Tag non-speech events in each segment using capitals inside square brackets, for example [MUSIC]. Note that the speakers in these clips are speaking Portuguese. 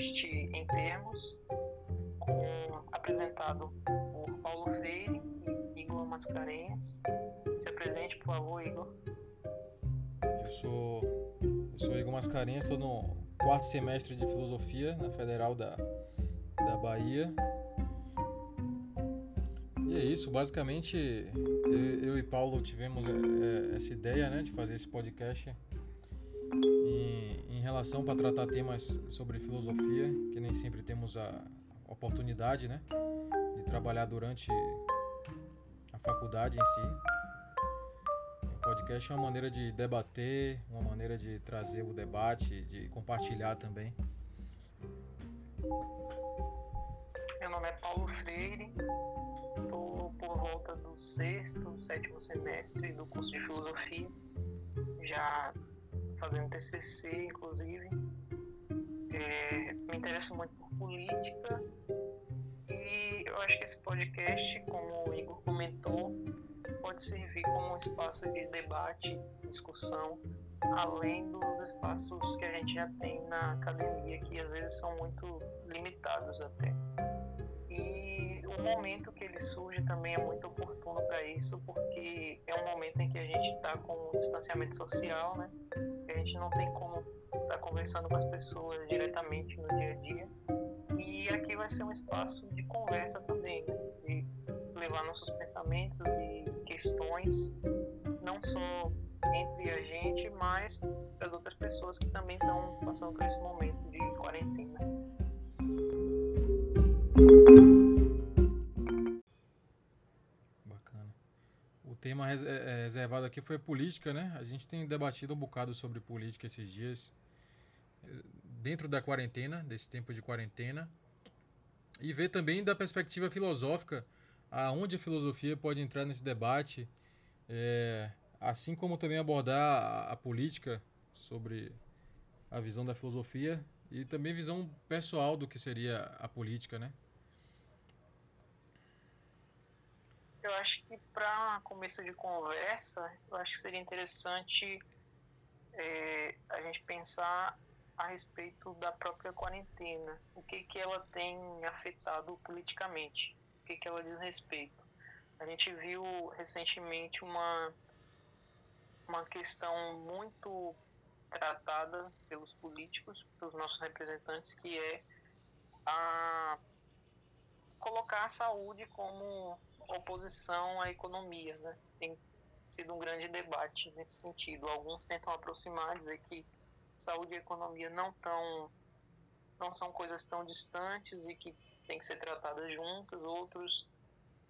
podcast em termos, apresentado por Paulo Freire e Igor Mascarenhas. Se apresente, por favor, Igor. Eu sou, eu sou Igor Mascarenhas, estou no quarto semestre de Filosofia na Federal da, da Bahia. E é isso, basicamente eu, e Paulo tivemos é, é, essa ideia né, de fazer esse podcast em relação para tratar temas sobre filosofia, que nem sempre temos a oportunidade né, de trabalhar durante a faculdade em si. O podcast é uma maneira de debater, uma maneira de trazer o debate, de compartilhar também. Meu nome é Paulo Freire, estou por volta do sexto, sétimo semestre do curso de filosofia, já fazendo TCC, inclusive. É, me interesso muito por política e eu acho que esse podcast, como o Igor comentou, pode servir como um espaço de debate, discussão, além dos espaços que a gente já tem na academia, que às vezes são muito limitados até. E o momento que ele surge também é muito oportuno para isso, porque é um momento em que a gente está com distanciamento social, né? A gente não tem como estar tá conversando com as pessoas diretamente no dia a dia. E aqui vai ser um espaço de conversa também, né? de levar nossos pensamentos e questões, não só entre a gente, mas as outras pessoas que também estão passando por esse momento de quarentena. Tema é, é, reservado aqui foi política, né? A gente tem debatido um bocado sobre política esses dias, eh, dentro da quarentena, desse tempo de quarentena, e ver também da perspectiva filosófica aonde a filosofia pode entrar nesse debate, é, assim como também abordar a, a política sobre a visão da filosofia e também visão pessoal do que seria a política, né? Eu acho que para começo de conversa, eu acho que seria interessante é, a gente pensar a respeito da própria quarentena, o que que ela tem afetado politicamente, o que que ela diz respeito. A gente viu recentemente uma uma questão muito tratada pelos políticos, pelos nossos representantes, que é a colocar a saúde como oposição à economia, né? Tem sido um grande debate nesse sentido. Alguns tentam aproximar, dizer que saúde e economia não tão não são coisas tão distantes e que tem que ser tratadas juntas. Outros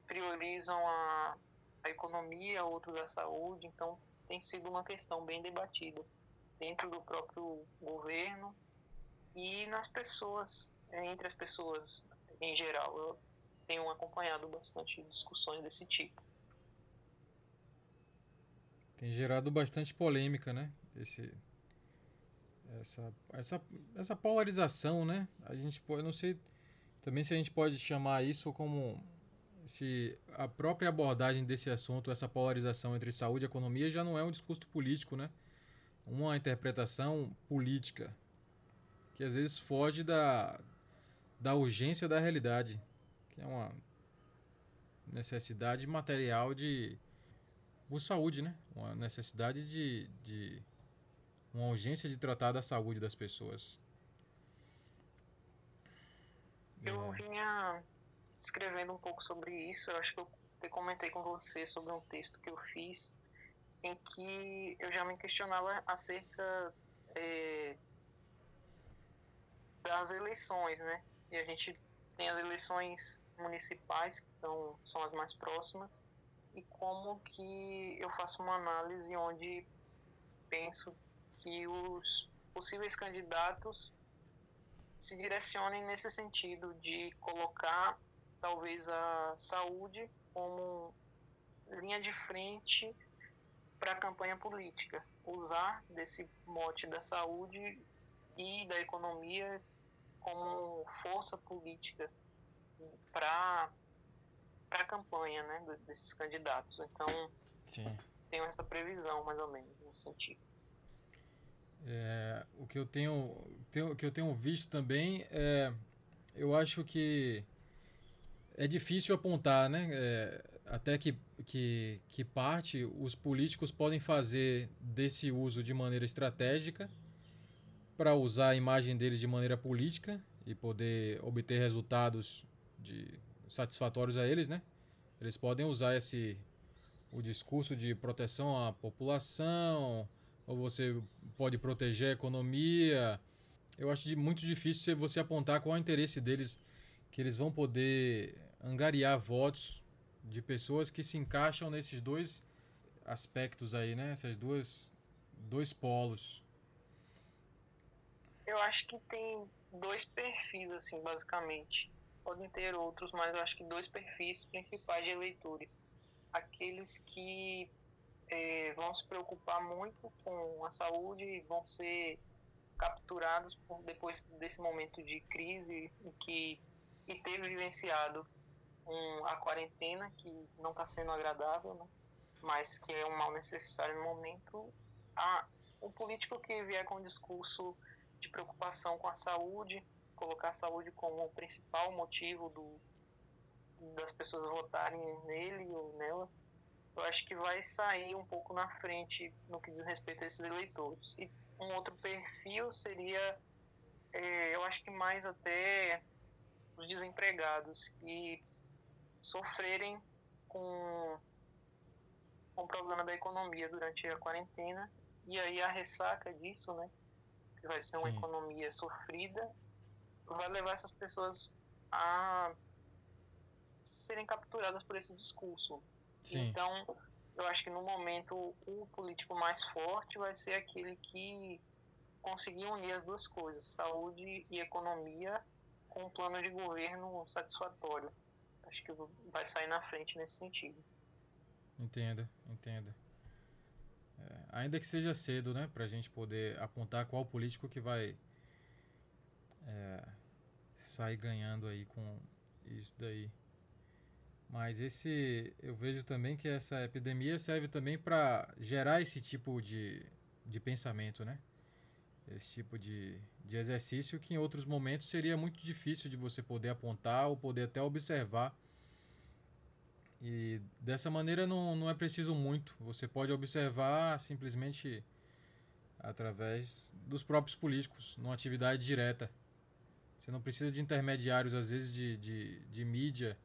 priorizam a, a economia, outros a saúde. Então tem sido uma questão bem debatida dentro do próprio governo e nas pessoas, entre as pessoas em geral. Eu tenho acompanhado bastante discussões desse tipo. Tem gerado bastante polêmica, né? Esse, essa, essa, essa polarização, né? A gente pode, não sei também se a gente pode chamar isso como se a própria abordagem desse assunto, essa polarização entre saúde e economia, já não é um discurso político, né? Uma interpretação política que às vezes foge da, da urgência da realidade que é uma necessidade material de por saúde, né? Uma necessidade de, de uma urgência de tratar da saúde das pessoas. Eu é. vinha escrevendo um pouco sobre isso. Eu acho que eu comentei com você sobre um texto que eu fiz em que eu já me questionava acerca é, das eleições, né? E a gente tem as eleições municipais, que são, são as mais próximas, e como que eu faço uma análise onde penso que os possíveis candidatos se direcionem nesse sentido de colocar talvez a saúde como linha de frente para a campanha política, usar desse mote da saúde e da economia como força política para a campanha né, desses candidatos. Então, Sim. tenho essa previsão, mais ou menos, nesse sentido. É, o que eu tenho, tenho, que eu tenho visto também é, eu acho que é difícil apontar, né? É, até que, que, que parte os políticos podem fazer desse uso de maneira estratégica para usar a imagem deles de maneira política e poder obter resultados de, satisfatórios a eles, né? Eles podem usar esse o discurso de proteção à população, ou você pode proteger a economia. Eu acho muito difícil você apontar qual é o interesse deles, que eles vão poder angariar votos de pessoas que se encaixam nesses dois aspectos aí, né? Essas duas dois polos. Eu acho que tem dois perfis assim, basicamente. Podem ter outros, mas eu acho que dois perfis principais de eleitores. Aqueles que é, vão se preocupar muito com a saúde e vão ser capturados por, depois desse momento de crise em que e ter vivenciado um, a quarentena, que não está sendo agradável, né? mas que é um mal necessário no momento. A, o político que vier com um discurso de preocupação com a saúde, colocar a saúde como o principal motivo do, das pessoas votarem nele ou nela, eu acho que vai sair um pouco na frente no que diz respeito a esses eleitores. E um outro perfil seria, é, eu acho que mais até os desempregados, que sofrerem com, com o problema da economia durante a quarentena e aí a ressaca disso, né, que vai ser uma Sim. economia sofrida, vai levar essas pessoas a serem capturadas por esse discurso. Sim. Então, eu acho que no momento o político mais forte vai ser aquele que conseguir unir as duas coisas, saúde e economia, com um plano de governo satisfatório acho que vai sair na frente nesse sentido. Entendo, entendo. É, ainda que seja cedo, né, para a gente poder apontar qual político que vai é, sair ganhando aí com isso daí. Mas esse, eu vejo também que essa epidemia serve também para gerar esse tipo de, de pensamento, né? Esse tipo de, de exercício que em outros momentos seria muito difícil de você poder apontar ou poder até observar e dessa maneira não, não é preciso muito. Você pode observar simplesmente através dos próprios políticos, numa atividade direta. Você não precisa de intermediários, às vezes, de, de, de mídia,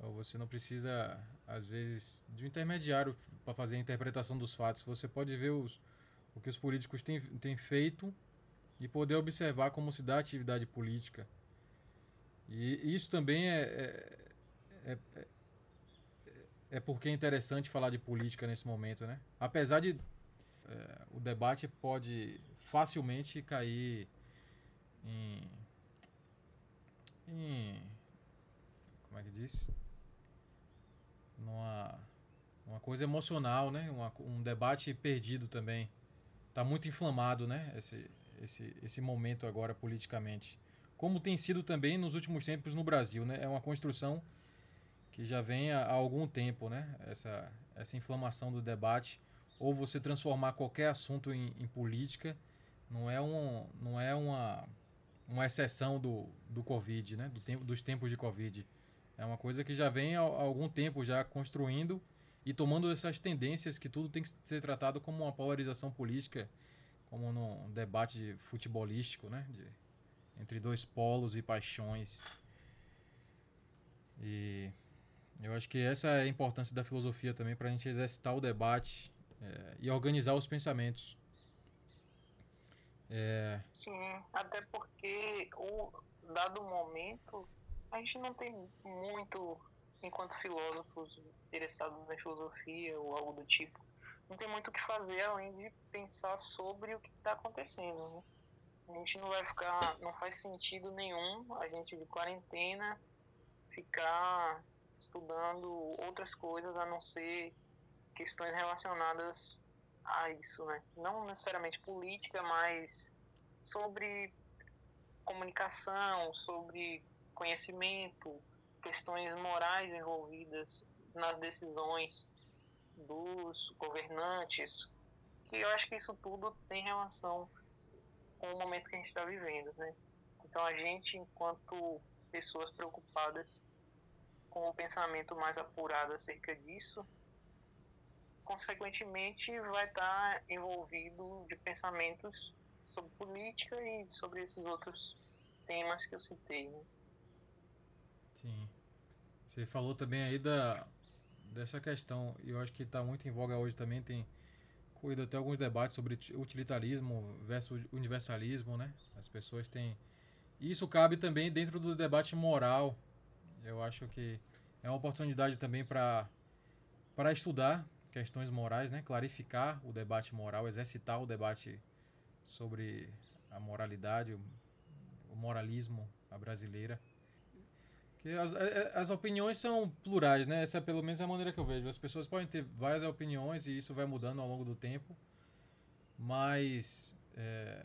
ou você não precisa, às vezes, de um intermediário para fazer a interpretação dos fatos. Você pode ver os, o que os políticos têm, têm feito e poder observar como se dá a atividade política. E isso também é, é, é, é porque é interessante falar de política nesse momento, né? Apesar de é, o debate pode facilmente cair em, em como é que diz? Numa uma coisa emocional, né? Uma, um debate perdido também. Está muito inflamado, né? Esse, esse, esse momento agora politicamente. Como tem sido também nos últimos tempos no Brasil, né? É uma construção que já vem há, algum tempo, né? Essa, essa inflamação do debate, ou você transformar qualquer assunto em, em política, não é, um, não é uma, uma exceção do, do Covid, né? Do tempo, dos tempos de Covid. É uma coisa que já vem há, algum tempo já construindo e tomando essas tendências que tudo tem que ser tratado como uma polarização política, como num debate futebolístico, né? De, entre dois polos e paixões. E eu acho que essa é a importância da filosofia também para a gente exercitar o debate é, e organizar os pensamentos. É... Sim, até porque o dado momento a gente não tem muito, enquanto filósofos interessados em filosofia ou algo do tipo, não tem muito o que fazer além de pensar sobre o que está acontecendo. Né? A gente não vai ficar, não faz sentido nenhum a gente de quarentena ficar estudando outras coisas a não ser questões relacionadas a isso, né? Não necessariamente política, mas sobre comunicação, sobre conhecimento, questões morais envolvidas nas decisões dos governantes, que eu acho que isso tudo tem relação com o momento que a gente está vivendo, né? Então a gente, enquanto pessoas preocupadas com o pensamento mais apurado acerca disso, consequentemente vai estar envolvido de pensamentos sobre política e sobre esses outros temas que eu citei. Né? Sim. Você falou também aí da, dessa questão, e eu acho que está muito em voga hoje também, tem corrido até alguns debates sobre utilitarismo versus universalismo, né? As pessoas têm... Isso cabe também dentro do debate moral. Eu acho que é uma oportunidade também para para estudar questões morais, né? Clarificar o debate moral, exercitar o debate sobre a moralidade, o moralismo a brasileira. Que as, é, é, as opiniões são plurais, né? Essa é pelo menos a maneira que eu vejo. As pessoas podem ter várias opiniões e isso vai mudando ao longo do tempo, mas é,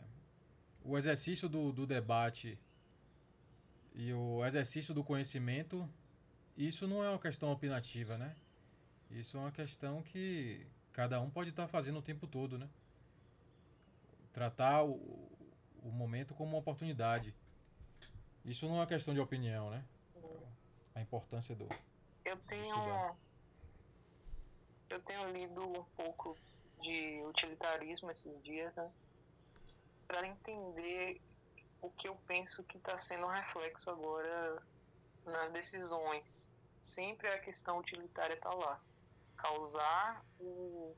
o exercício do, do debate e o exercício do conhecimento, isso não é uma questão opinativa, né? Isso é uma questão que cada um pode estar fazendo o tempo todo, né? Tratar o, o momento como uma oportunidade. Isso não é uma questão de opinião, né? A importância do. Eu tenho. Eu tenho lido um pouco de utilitarismo esses dias, né? Para entender o que eu penso que está sendo um reflexo agora nas decisões. Sempre a questão utilitária está lá causar o,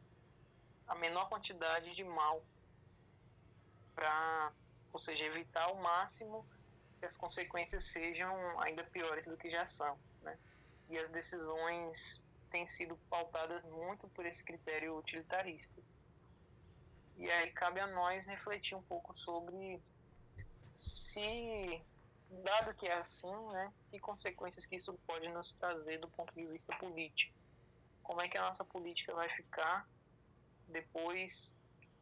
a menor quantidade de mal para, ou seja, evitar ao máximo que as consequências sejam ainda piores do que já são, né? E as decisões têm sido pautadas muito por esse critério utilitarista. E aí cabe a nós refletir um pouco sobre se, dado que é assim, né, que consequências que isso pode nos trazer do ponto de vista político como é que a nossa política vai ficar depois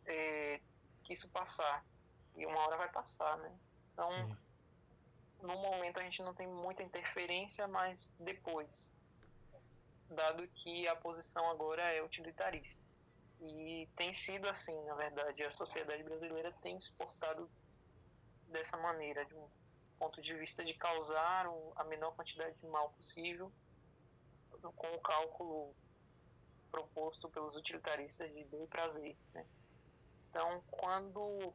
é, que isso passar. E uma hora vai passar, né? Então, Sim. no momento a gente não tem muita interferência, mas depois, dado que a posição agora é utilitarista. E tem sido assim, na verdade, a sociedade brasileira tem se portado dessa maneira, de um ponto de vista de causar a menor quantidade de mal possível, com o cálculo proposto pelos utilitaristas de bem e prazer. Né? Então, quando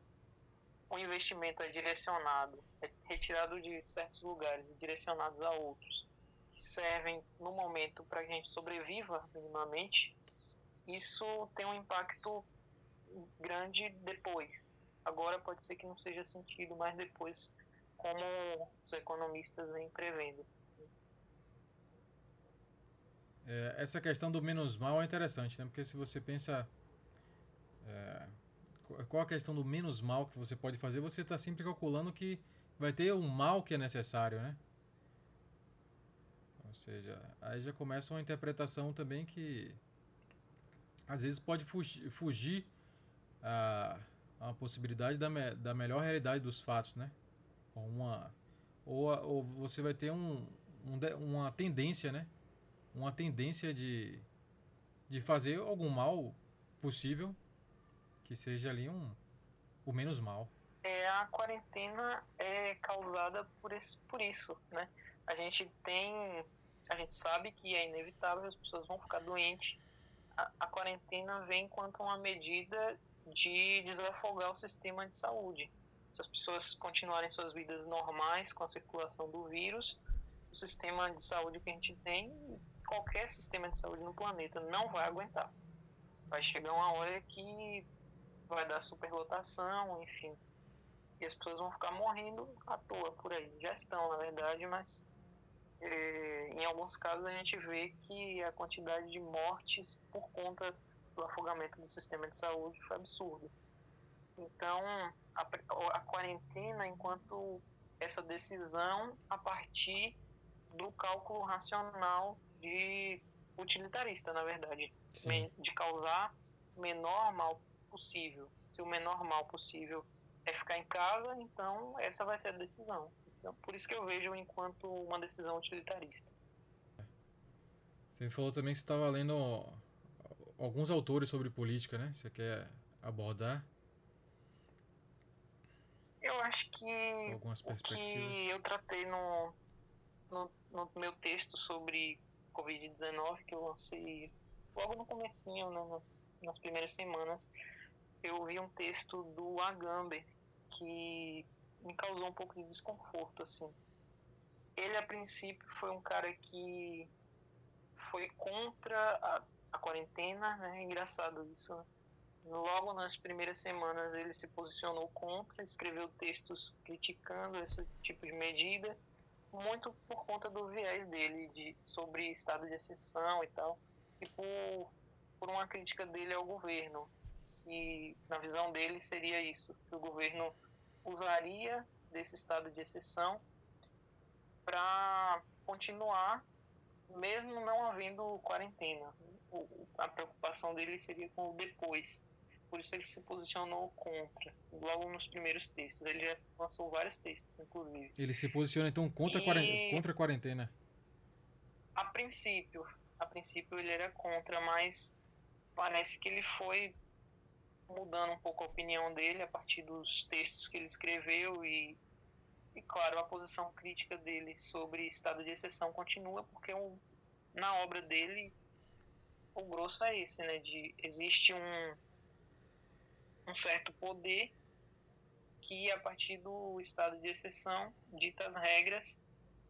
o investimento é direcionado, é retirado de certos lugares e direcionado a outros, que servem no momento para que a gente sobreviva minimamente, isso tem um impacto grande depois. Agora pode ser que não seja sentido, mas depois, como os economistas vêm prevendo. É, essa questão do menos mal é interessante, né? Porque se você pensa. É, qual a questão do menos mal que você pode fazer, você está sempre calculando que vai ter um mal que é necessário, né? Ou seja, aí já começa uma interpretação também que às vezes pode fugir, fugir a, a possibilidade da, me, da melhor realidade dos fatos, né? Ou, uma, ou, ou você vai ter um, um, uma tendência, né? Uma tendência de, de fazer algum mal possível que seja ali um o menos mal. É, a quarentena é causada por, esse, por isso, né? A gente tem, a gente sabe que é inevitável, as pessoas vão ficar doentes. A, a quarentena vem enquanto uma medida de desafogar o sistema de saúde. Se as pessoas continuarem suas vidas normais com a circulação do vírus, o sistema de saúde que a gente tem qualquer sistema de saúde no planeta não vai aguentar. Vai chegar uma hora que vai dar superlotação, enfim. E as pessoas vão ficar morrendo à toa por aí. Já estão, na verdade, mas é, em alguns casos a gente vê que a quantidade de mortes por conta do afogamento do sistema de saúde foi absurdo. Então, a, a quarentena, enquanto essa decisão a partir do cálculo racional de utilitarista, na verdade, Sim. de causar o menor mal possível. Se o menor mal possível é ficar em casa, então essa vai ser a decisão. Então, por isso que eu vejo enquanto uma decisão utilitarista. Você falou também que você estava lendo alguns autores sobre política, né? Você quer abordar? Eu acho que Algumas o que eu tratei no, no, no meu texto sobre Covid-19, que eu lancei logo no comecinho, né, nas primeiras semanas, eu vi um texto do Agamben que me causou um pouco de desconforto, assim. Ele, a princípio, foi um cara que foi contra a, a quarentena, né? É engraçado isso, né? Logo nas primeiras semanas ele se posicionou contra, escreveu textos criticando esse tipo de medida, muito por conta do viés dele de, sobre estado de exceção e tal, e por, por uma crítica dele ao governo. Se na visão dele seria isso, que o governo usaria desse estado de exceção para continuar, mesmo não havendo quarentena. A preocupação dele seria com o depois. Por isso ele se posicionou contra, logo nos primeiros textos. Ele já lançou vários textos, inclusive. Ele se posiciona então contra, e... a, quarentena, contra a quarentena? A princípio. A princípio ele era contra, mas parece que ele foi mudando um pouco a opinião dele a partir dos textos que ele escreveu e, e claro, a posição crítica dele sobre estado de exceção continua, porque um, na obra dele o grosso é esse, né? De, existe um, um certo poder que, a partir do estado de exceção, dita as regras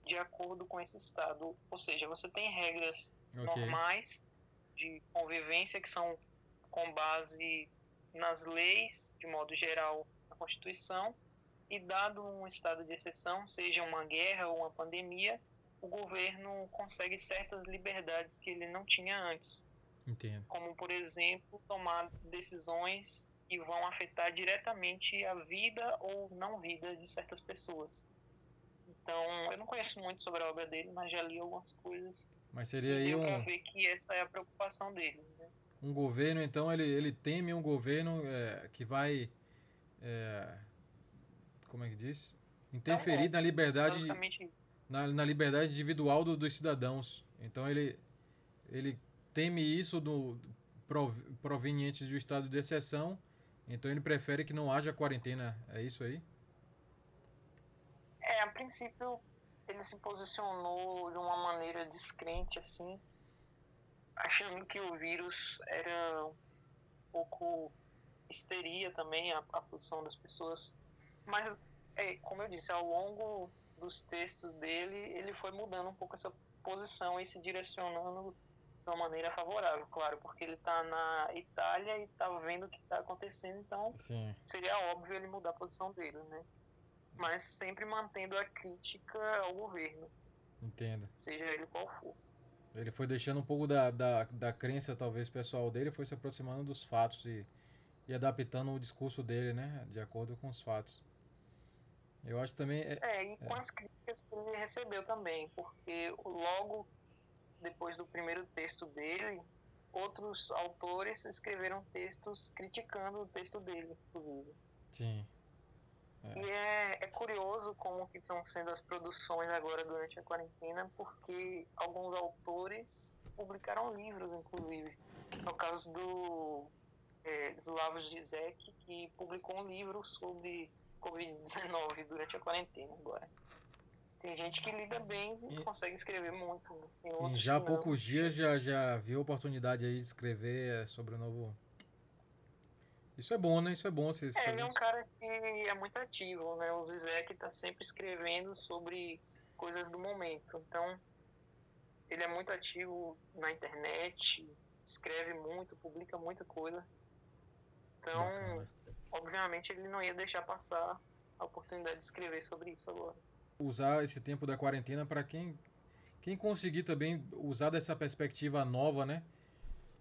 de acordo com esse estado. Ou seja, você tem regras okay. normais de convivência que são com base nas leis, de modo geral, na Constituição, e dado um estado de exceção, seja uma guerra ou uma pandemia, o governo consegue certas liberdades que ele não tinha antes. Entendo. Como, por exemplo, tomar decisões que vão afetar diretamente a vida ou não vida de certas pessoas. Então, eu não conheço muito sobre a obra dele, mas já li algumas coisas. Mas seria aí um... ver que essa é a preocupação dele. Né? Um governo, então, ele, ele teme um governo é, que vai... É, como é que diz? Interferir na liberdade... Na, na liberdade individual do, dos cidadãos. Então, ele, ele teme isso do, proveniente do estado de exceção, então ele prefere que não haja quarentena, é isso aí? É, a princípio ele se posicionou de uma maneira descrente assim, achando que o vírus era um pouco histeria também a, a posição das pessoas, mas é, como eu disse, ao longo dos textos dele, ele foi mudando um pouco essa posição e se direcionando de uma maneira favorável, claro, porque ele está na Itália e está vendo o que está acontecendo, então Sim. seria óbvio ele mudar a posição dele, né? Mas sempre mantendo a crítica ao governo. Entendo. Seja ele qual for. Ele foi deixando um pouco da, da, da crença, talvez, pessoal dele, foi se aproximando dos fatos e, e adaptando o discurso dele, né? De acordo com os fatos. Eu acho também. É, é e com é. as críticas que ele recebeu também, porque logo depois do primeiro texto dele, outros autores escreveram textos criticando o texto dele, inclusive. Sim. É. E é, é curioso como que estão sendo as produções agora durante a quarentena, porque alguns autores publicaram livros, inclusive. No caso do é, Slavoj Zizek, que publicou um livro sobre Covid-19 durante a quarentena agora. Tem gente que lida bem e, e consegue escrever muito. Em já há poucos dias já, já viu a oportunidade aí de escrever sobre o novo. Isso é bom, né? Isso é bom vocês é, Ele é um cara que é muito ativo, né? O Zizek tá sempre escrevendo sobre coisas do momento. Então, ele é muito ativo na internet, escreve muito, publica muita coisa. Então, Bacana. obviamente, ele não ia deixar passar a oportunidade de escrever sobre isso agora usar esse tempo da quarentena para quem quem conseguir também usar dessa perspectiva nova, né,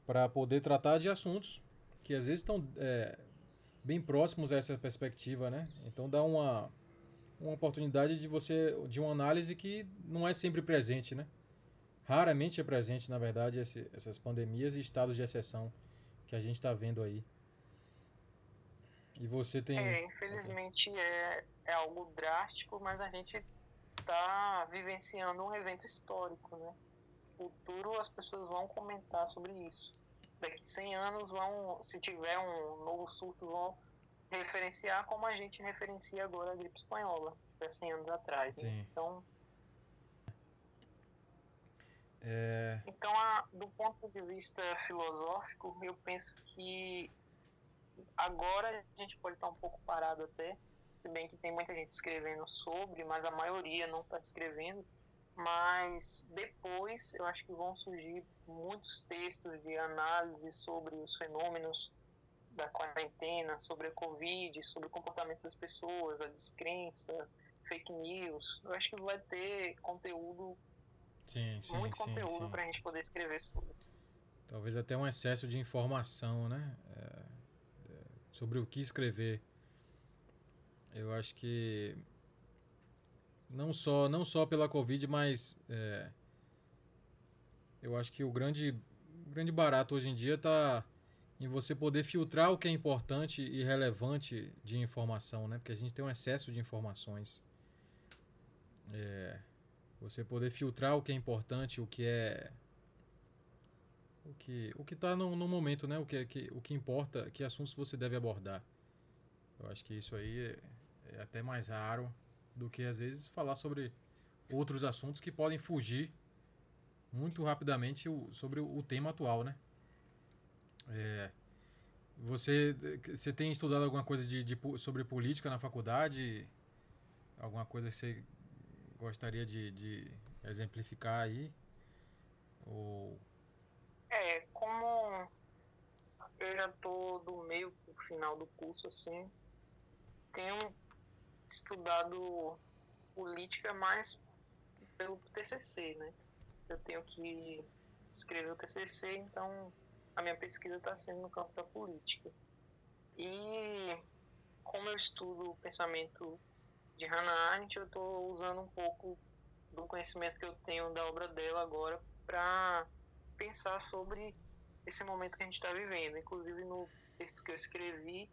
para poder tratar de assuntos que às vezes estão é, bem próximos a essa perspectiva, né? Então dá uma uma oportunidade de você de uma análise que não é sempre presente, né? Raramente é presente, na verdade, esse, essas pandemias e estados de exceção que a gente está vendo aí. E você tem. É, infelizmente é, é algo drástico, mas a gente está vivenciando um evento histórico, né? No futuro as pessoas vão comentar sobre isso. daqui 100 anos vão, se tiver um novo surto, vão referenciar como a gente referencia agora a gripe espanhola, há 100 anos atrás. Né? Então, é... então a, do ponto de vista filosófico, eu penso que agora a gente pode estar um pouco parado até, se bem que tem muita gente escrevendo sobre, mas a maioria não está escrevendo. Mas depois eu acho que vão surgir muitos textos de análise sobre os fenômenos da quarentena, sobre a Covid, sobre o comportamento das pessoas, a descrença, fake news. Eu acho que vai ter conteúdo, sim, sim, muito sim, conteúdo para a gente poder escrever sobre. Talvez até um excesso de informação, né? Sobre o que escrever. Eu acho que não só não só pela Covid, mas é, eu acho que o grande grande barato hoje em dia está em você poder filtrar o que é importante e relevante de informação, né? Porque a gente tem um excesso de informações. É, você poder filtrar o que é importante, o que é o que o que está no, no, momento, né? O que, que o que importa, que assuntos você deve abordar. Eu acho que isso aí é, é até mais raro do que às vezes falar sobre outros assuntos que podem fugir muito rapidamente o, sobre o, o tema atual, né? É, você, você tem estudado alguma coisa de, de, sobre política na faculdade? Alguma coisa que você gostaria de, de exemplificar aí? Ou... É, como eu já tô do meio pro final do curso, assim, tenho estudado política mais pelo TCC, né? Eu tenho que escrever o TCC, então a minha pesquisa está sendo no campo da política. E como eu estudo o pensamento de Hannah Arendt, eu estou usando um pouco do conhecimento que eu tenho da obra dela agora para pensar sobre esse momento que a gente está vivendo. Inclusive no texto que eu escrevi,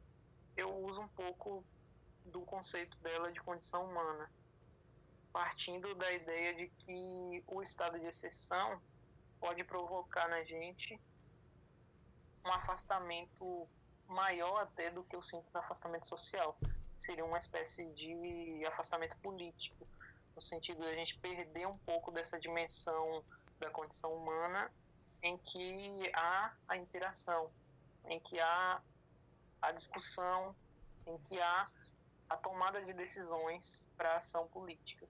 eu uso um pouco do conceito dela de condição humana, partindo da ideia de que o estado de exceção pode provocar na gente um afastamento maior até do que o simples afastamento social. Seria uma espécie de afastamento político, no sentido de a gente perder um pouco dessa dimensão da condição humana em que há a interação, em que há a discussão, em que há a tomada de decisões para a ação política.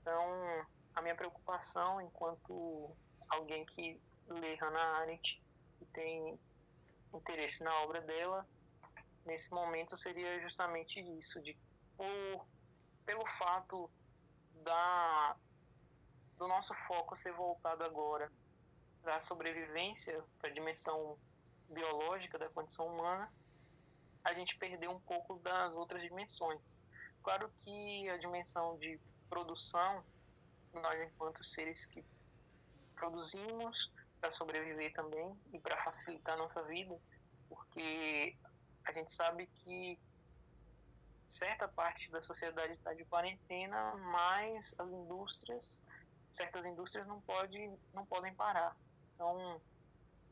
Então, a minha preocupação enquanto alguém que lê Hannah Arendt e tem interesse na obra dela, nesse momento seria justamente isso, de por, pelo fato da, do nosso foco ser voltado agora para a sobrevivência, para a dimensão biológica da condição humana, a gente perdeu um pouco das outras dimensões. Claro que a dimensão de produção, nós enquanto seres que produzimos, para sobreviver também e para facilitar a nossa vida, porque a gente sabe que certa parte da sociedade está de quarentena, mas as indústrias, certas indústrias não, pode, não podem parar. Então,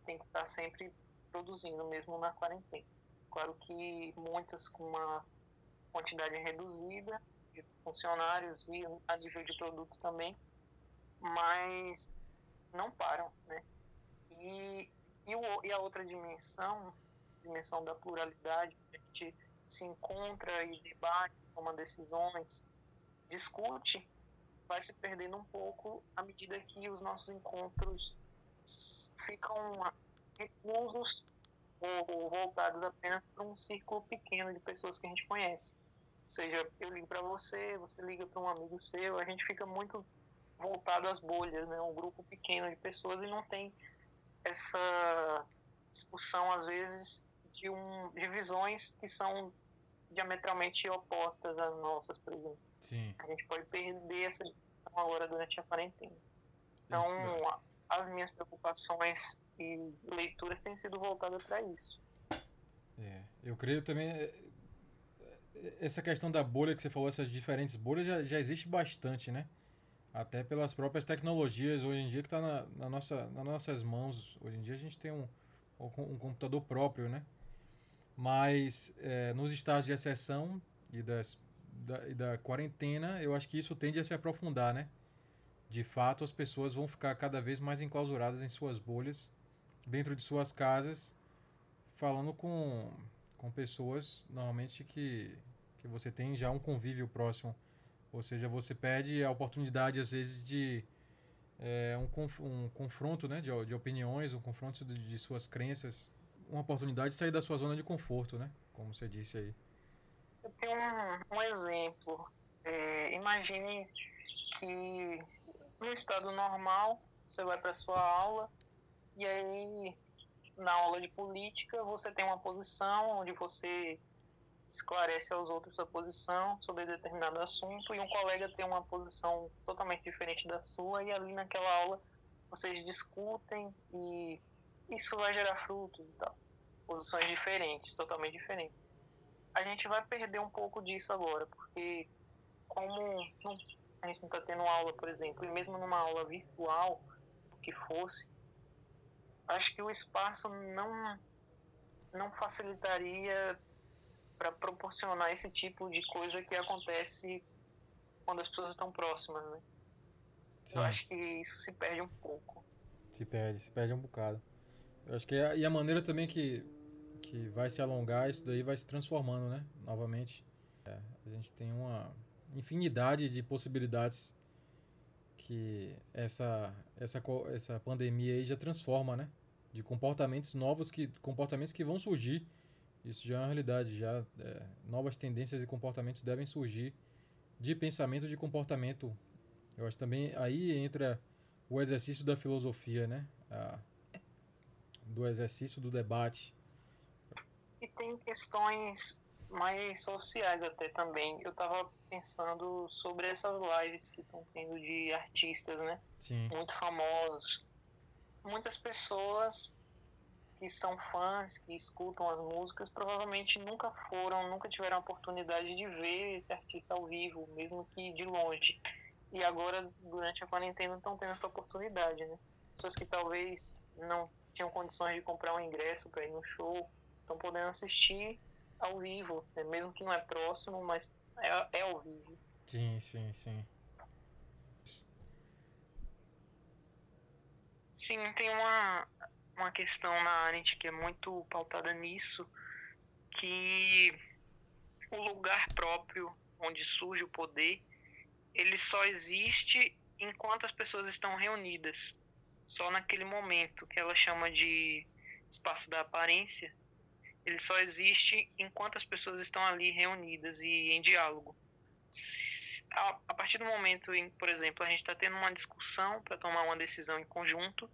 tem que estar sempre produzindo, mesmo na quarentena. Claro que muitas com uma quantidade reduzida de funcionários e a nível de produto também, mas não param, né? E, e, o, e a outra dimensão, dimensão da pluralidade, a gente se encontra e debate, toma decisões, discute, vai se perdendo um pouco à medida que os nossos encontros ficam reclusos ou voltados apenas para um círculo pequeno de pessoas que a gente conhece. Ou seja, eu ligo para você, você liga para um amigo seu, a gente fica muito voltado às bolhas, né? Um grupo pequeno de pessoas e não tem essa discussão, às vezes, de, um, de visões que são diametralmente opostas às nossas, por exemplo. Sim. A gente pode perder essa discussão agora durante a quarentena. Então, as minhas preocupações e leituras têm sido voltadas para isso. É, eu creio também é, essa questão da bolha que você falou, essas diferentes bolhas já, já existe bastante, né? Até pelas próprias tecnologias hoje em dia que está na, na nossa, nas nossas mãos. Hoje em dia a gente tem um, um computador próprio, né? Mas é, nos estados de exceção e, das, da, e da quarentena, eu acho que isso tende a se aprofundar, né? De fato, as pessoas vão ficar cada vez mais enclausuradas em suas bolhas, dentro de suas casas, falando com, com pessoas, normalmente, que, que você tem já um convívio próximo. Ou seja, você perde a oportunidade, às vezes, de é, um, conf, um confronto né, de, de opiniões, um confronto de, de suas crenças, uma oportunidade de sair da sua zona de conforto, né? Como você disse aí. Eu tenho um, um exemplo. É, imagine que no estado normal você vai para sua aula e aí na aula de política você tem uma posição onde você esclarece aos outros sua posição sobre determinado assunto e um colega tem uma posição totalmente diferente da sua e ali naquela aula vocês discutem e isso vai gerar frutos e tal. Posições diferentes, totalmente diferentes. A gente vai perder um pouco disso agora, porque como não, a gente não está tendo aula, por exemplo, e mesmo numa aula virtual, que fosse, acho que o espaço não não facilitaria para proporcionar esse tipo de coisa que acontece quando as pessoas estão próximas, né? Sim. Eu acho que isso se perde um pouco. Se perde, se perde um bocado. Eu acho que a, e a maneira também que, que vai se alongar, isso daí vai se transformando, né? Novamente. É, a gente tem uma infinidade de possibilidades que essa, essa, essa pandemia aí já transforma, né? De comportamentos novos, que comportamentos que vão surgir isso já é uma realidade, já é, novas tendências e comportamentos devem surgir de pensamento de comportamento. Eu acho também aí entra o exercício da filosofia, né? A, do exercício do debate. E tem questões mais sociais até também. Eu estava pensando sobre essas lives que estão tendo de artistas, né? Sim. Muito famosos. Muitas pessoas que são fãs, que escutam as músicas, provavelmente nunca foram, nunca tiveram a oportunidade de ver esse artista ao vivo, mesmo que de longe. E agora, durante a quarentena, estão tendo essa oportunidade, né? Pessoas que talvez não tinham condições de comprar um ingresso para ir no show, estão podendo assistir ao vivo, né? mesmo que não é próximo, mas é, é ao vivo. Sim, sim, sim. Sim, tem uma uma questão na Arendt que é muito pautada nisso, que o lugar próprio onde surge o poder, ele só existe enquanto as pessoas estão reunidas. Só naquele momento que ela chama de espaço da aparência, ele só existe enquanto as pessoas estão ali reunidas e em diálogo. A, partir do momento em, por exemplo, a gente está tendo uma discussão para tomar uma decisão em conjunto,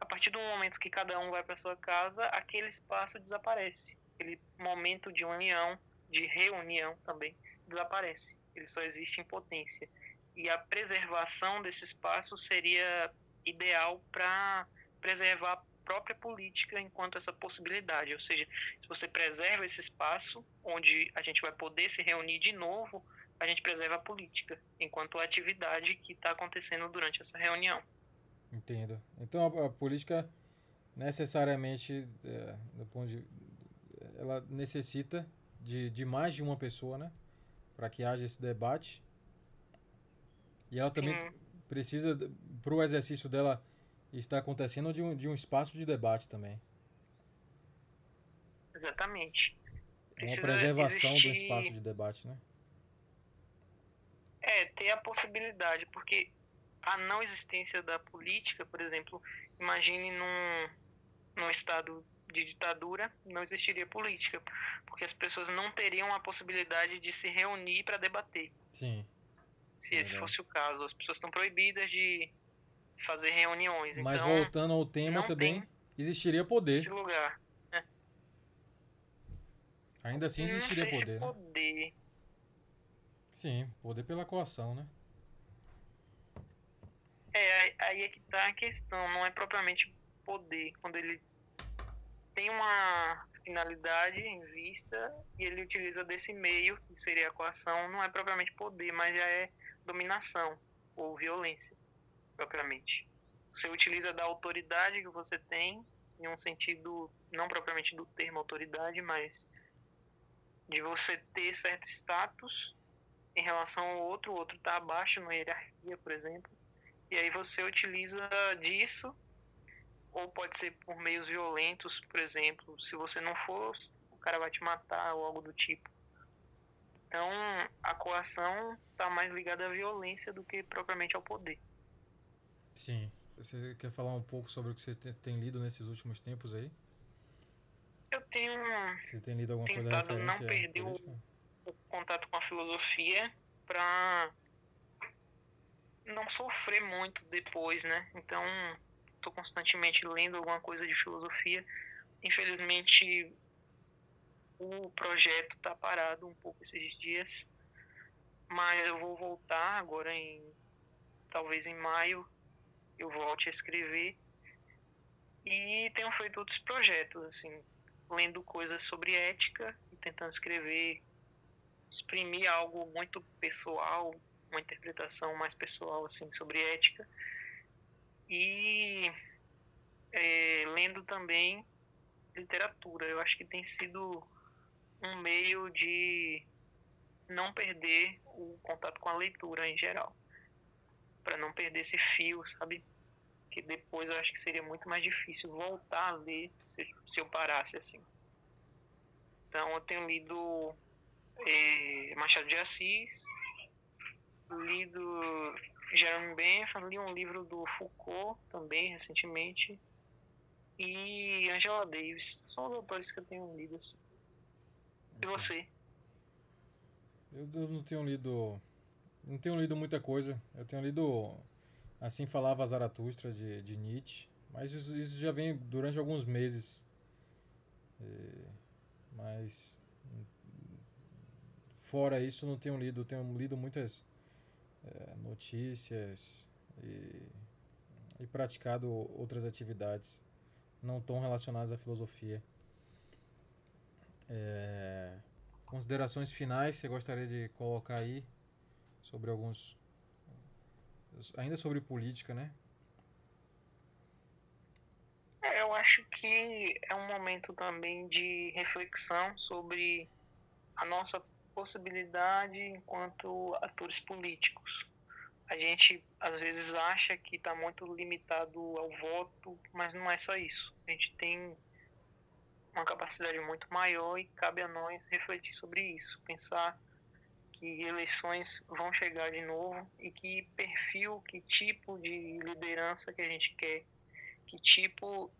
a partir do momento que cada um vai para sua casa, aquele espaço desaparece. Aquele momento de união, de reunião também, desaparece. Ele só existe em potência. E a preservação desse espaço seria ideal para preservar própria política enquanto essa possibilidade. Ou seja, se você preserva esse espaço onde a gente vai poder se reunir de novo, a gente preserva a política enquanto a atividade que está acontecendo durante essa reunião. Entendo. Então a, a política necessariamente, é, do ponto de, ela necessita de, de mais de uma pessoa, né? Para que haja esse debate. E ela também Sim. precisa, para o exercício dela estar acontecendo, de um, de um espaço de debate também. Exatamente. Precisa uma preservação existir... do espaço de debate, né? É, ter a possibilidade, porque a não existência da política, por exemplo, imagine num, num estado de ditadura, não existiria política, porque as pessoas não teriam a possibilidade de se reunir para debater. Sim. Se esse fosse o caso, as pessoas estão proibidas de fazer reuniões. Mas então, voltando ao tema também, existiria poder. Esse lugar. Né? Ainda assim existiria poder, né? poder. Sim, poder pela coação, né? É, aí é que tá a questão, não é propriamente poder. Quando ele tem uma finalidade em vista e ele utiliza desse meio, que seria a coação, não é propriamente poder, mas já é dominação ou violência, propriamente. Você utiliza da autoridade que você tem em um sentido não propriamente do termo autoridade, mas de você ter certo status em relação ao outro, o outro está abaixo na hierarquia, por exemplo, e aí você utiliza disso, ou pode ser por meios violentos, por exemplo, se você não for, o cara vai te matar ou algo do tipo. Então, a coação está mais ligada à violência do que propriamente ao poder. Sim. Você quer falar um pouco sobre o que você tem lido nesses últimos tempos aí? Eu tenho você tem lido alguma tentado coisa não perder o, o, contato com a filosofia para não sofrer muito depois, né? Então, estou constantemente lendo alguma coisa de filosofia. Infelizmente, o projeto está parado um pouco esses dias, mas eu vou voltar agora em talvez em maio eu volte a escrever. E tenho feito outros projetos assim lendo coisas sobre ética e tentando escrever exprimir algo muito pessoal uma interpretação mais pessoal assim sobre ética. E é, lendo também literatura. Eu acho que tem sido um meio de não perder o contato com a leitura em geral. Para não perder esse fio, sabe? Que depois eu acho que seria muito mais difícil voltar a ler se, se eu parasse assim. Então eu tenho lido é, Machado de Assis, lido Jeremy Bentham, li um livro do Foucault também recentemente e Angela Davis. São os autores que eu tenho lido assim. E você? Eu, não tenho lido. Não tenho lido muita coisa. Eu tenho lido. Assim falava Zaratustra de, de Nietzsche. Mas isso, isso já vem durante alguns meses. É, mas. Fora isso, não tenho lido. Tenho lido muitas é, notícias e, e praticado outras atividades não tão relacionadas à filosofia. É, considerações finais você gostaria de colocar aí sobre alguns. Ainda sobre política, né? É, eu acho que é um momento também de reflexão sobre a nossa possibilidade enquanto atores políticos. A gente às vezes acha que está muito limitado ao voto, mas não é só isso. A gente tem uma capacidade muito maior e cabe a nós refletir sobre isso, pensar que eleições vão chegar de novo e que perfil, que tipo de liderança que a gente quer, que tipo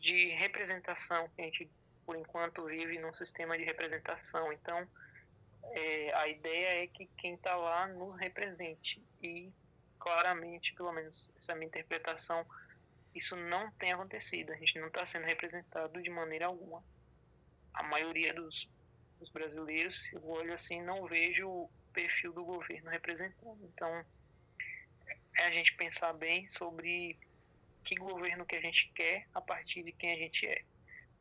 de representação que a gente, por enquanto, vive num sistema de representação. Então, é, a ideia é que quem está lá nos represente e, claramente, pelo menos essa é a minha interpretação, isso não tem acontecido. A gente não está sendo representado de maneira alguma. A maioria dos, dos brasileiros, eu olho assim, não vejo o perfil do governo representando. Então, é a gente pensar bem sobre que governo que a gente quer a partir de quem a gente é,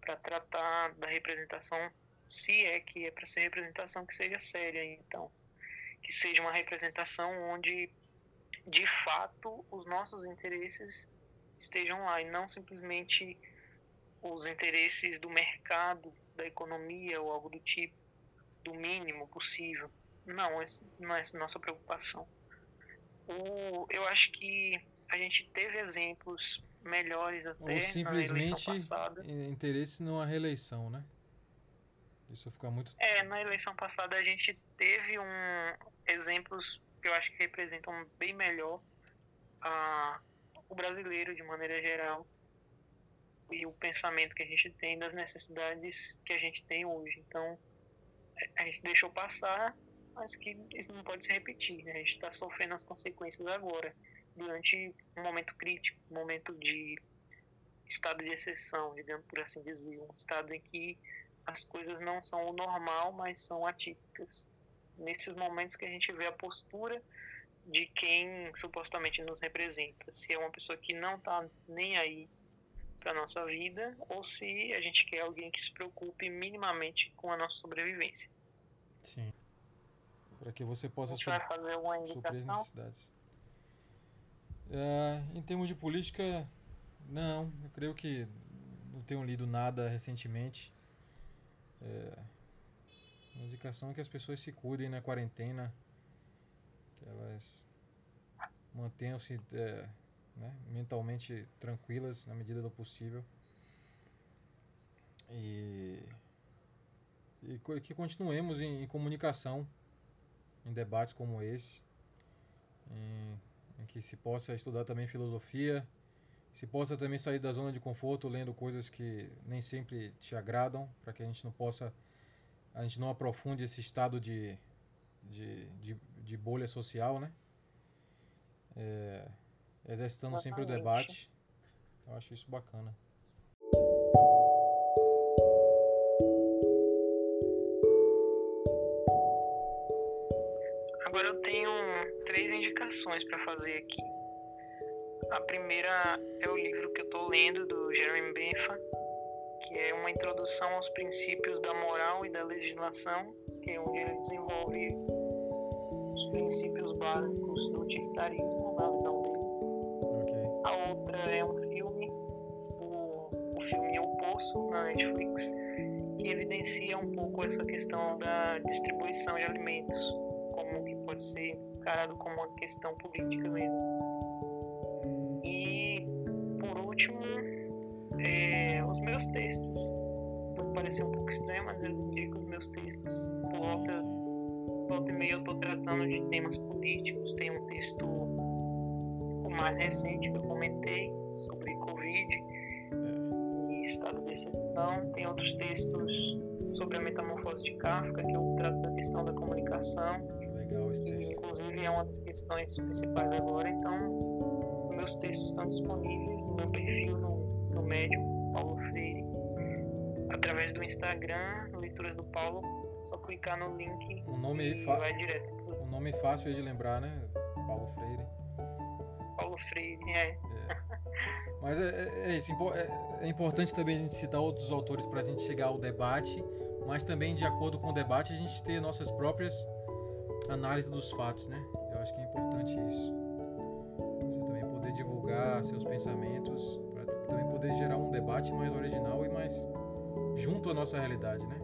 para tratar da representação, se é que é para ser representação que seja séria, então, que seja uma representação onde de fato os nossos interesses estejam lá e não simplesmente os interesses do mercado, da economia ou algo do tipo, do mínimo possível. Não, essa não é nossa preocupação. O, eu acho que a gente teve exemplos melhores até ou simplesmente interesse numa reeleição, né? Isso fica muito. É, na eleição passada a gente teve um exemplos que eu acho que representam bem melhor a o brasileiro de maneira geral e o pensamento que a gente tem das necessidades que a gente tem hoje. Então, a gente deixou passar, mas que isso não pode se repetir. Né? A gente está sofrendo as consequências agora, durante um momento crítico, um momento de estado de exceção, digamos por assim dizer, um estado em que as coisas não são o normal, mas são atípicas. Nesses momentos que a gente vê a postura de quem supostamente nos representa. Se é uma pessoa que não está nem aí para nossa vida ou se a gente quer alguém que se preocupe minimamente com a nossa sobrevivência. Sim. Para que você possa a gente vai fazer uma indicação? necessidades. Uh, em termos de política, não. Eu creio que não tenho lido nada recentemente. É, a indicação é que as pessoas se cuidem na quarentena, que elas mantenham-se é, né, mentalmente tranquilas na medida do possível. E, e que continuemos em, em, comunicação, em debates como esse, em, em que se possa estudar também filosofia, se possa também sair da zona de conforto lendo coisas que nem sempre te agradam, para que a gente não possa, a gente não aprofunde esse estado de, de, de, de bolha social, né? É, exercitando sempre o debate. Eu acho isso bacana. Agora eu tenho três indicações para fazer aqui. A primeira é o livro que eu estou lendo do Jeremy Bentham, que é uma introdução aos princípios da moral e da legislação, que é onde ele desenvolve os princípios básicos do utilitarismo na visão. A outra é um filme, o, o filme O Poço, na Netflix, que evidencia um pouco essa questão da distribuição de alimentos, como que pode ser encarado como uma questão política mesmo. E, por último, é, os meus textos. Pode parecer um pouco estranho, mas eu indico os meus textos por volta volta e meia eu estou tratando de temas políticos. Tem um texto mais recente que eu comentei sobre Covid e estado de exceção. Tem outros textos sobre a metamorfose de Kafka, que eu trato da questão da comunicação. Legal esse texto. Inclusive é uma das questões principais agora. Então, meus textos estão disponíveis no meu perfil no, no Medium, Paulo Freire. Através do Instagram, Leituras do Paulo, só clicar no link um nome e vai direto. Um nome fácil de lembrar, né? Paulo Freire. Paulo Freire, é. é. Mas é, é, é isso. É, é, importante também a gente citar outros autores para a gente chegar ao debate, mas também de acordo com o debate a gente ter nossas próprias análises dos fatos, né? Eu acho que é importante isso. Você também poder divulgar seus pensamentos, para também poder gerar um debate mais original e mais junto à nossa realidade, né?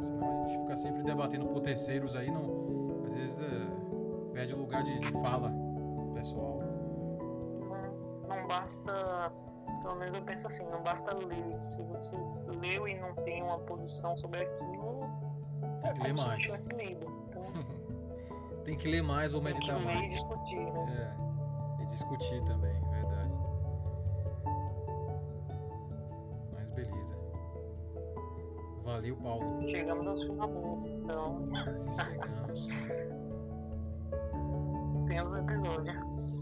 Senão a gente fica sempre debatendo por terceiros aí, não, às vezes é, perde o lugar de, de fala basta, pelo menos eu penso assim, não basta ler. Se você leu e não tem uma posição sobre aquilo, tem que é ler mais. Então, [LAUGHS] tem que ler mais ou meditar mais. E discutir, né? É, e discutir também, verdade. Mas beleza. Valeu, Paulo. Chegamos aos finalmente, então. Chegamos. Temos um episódio.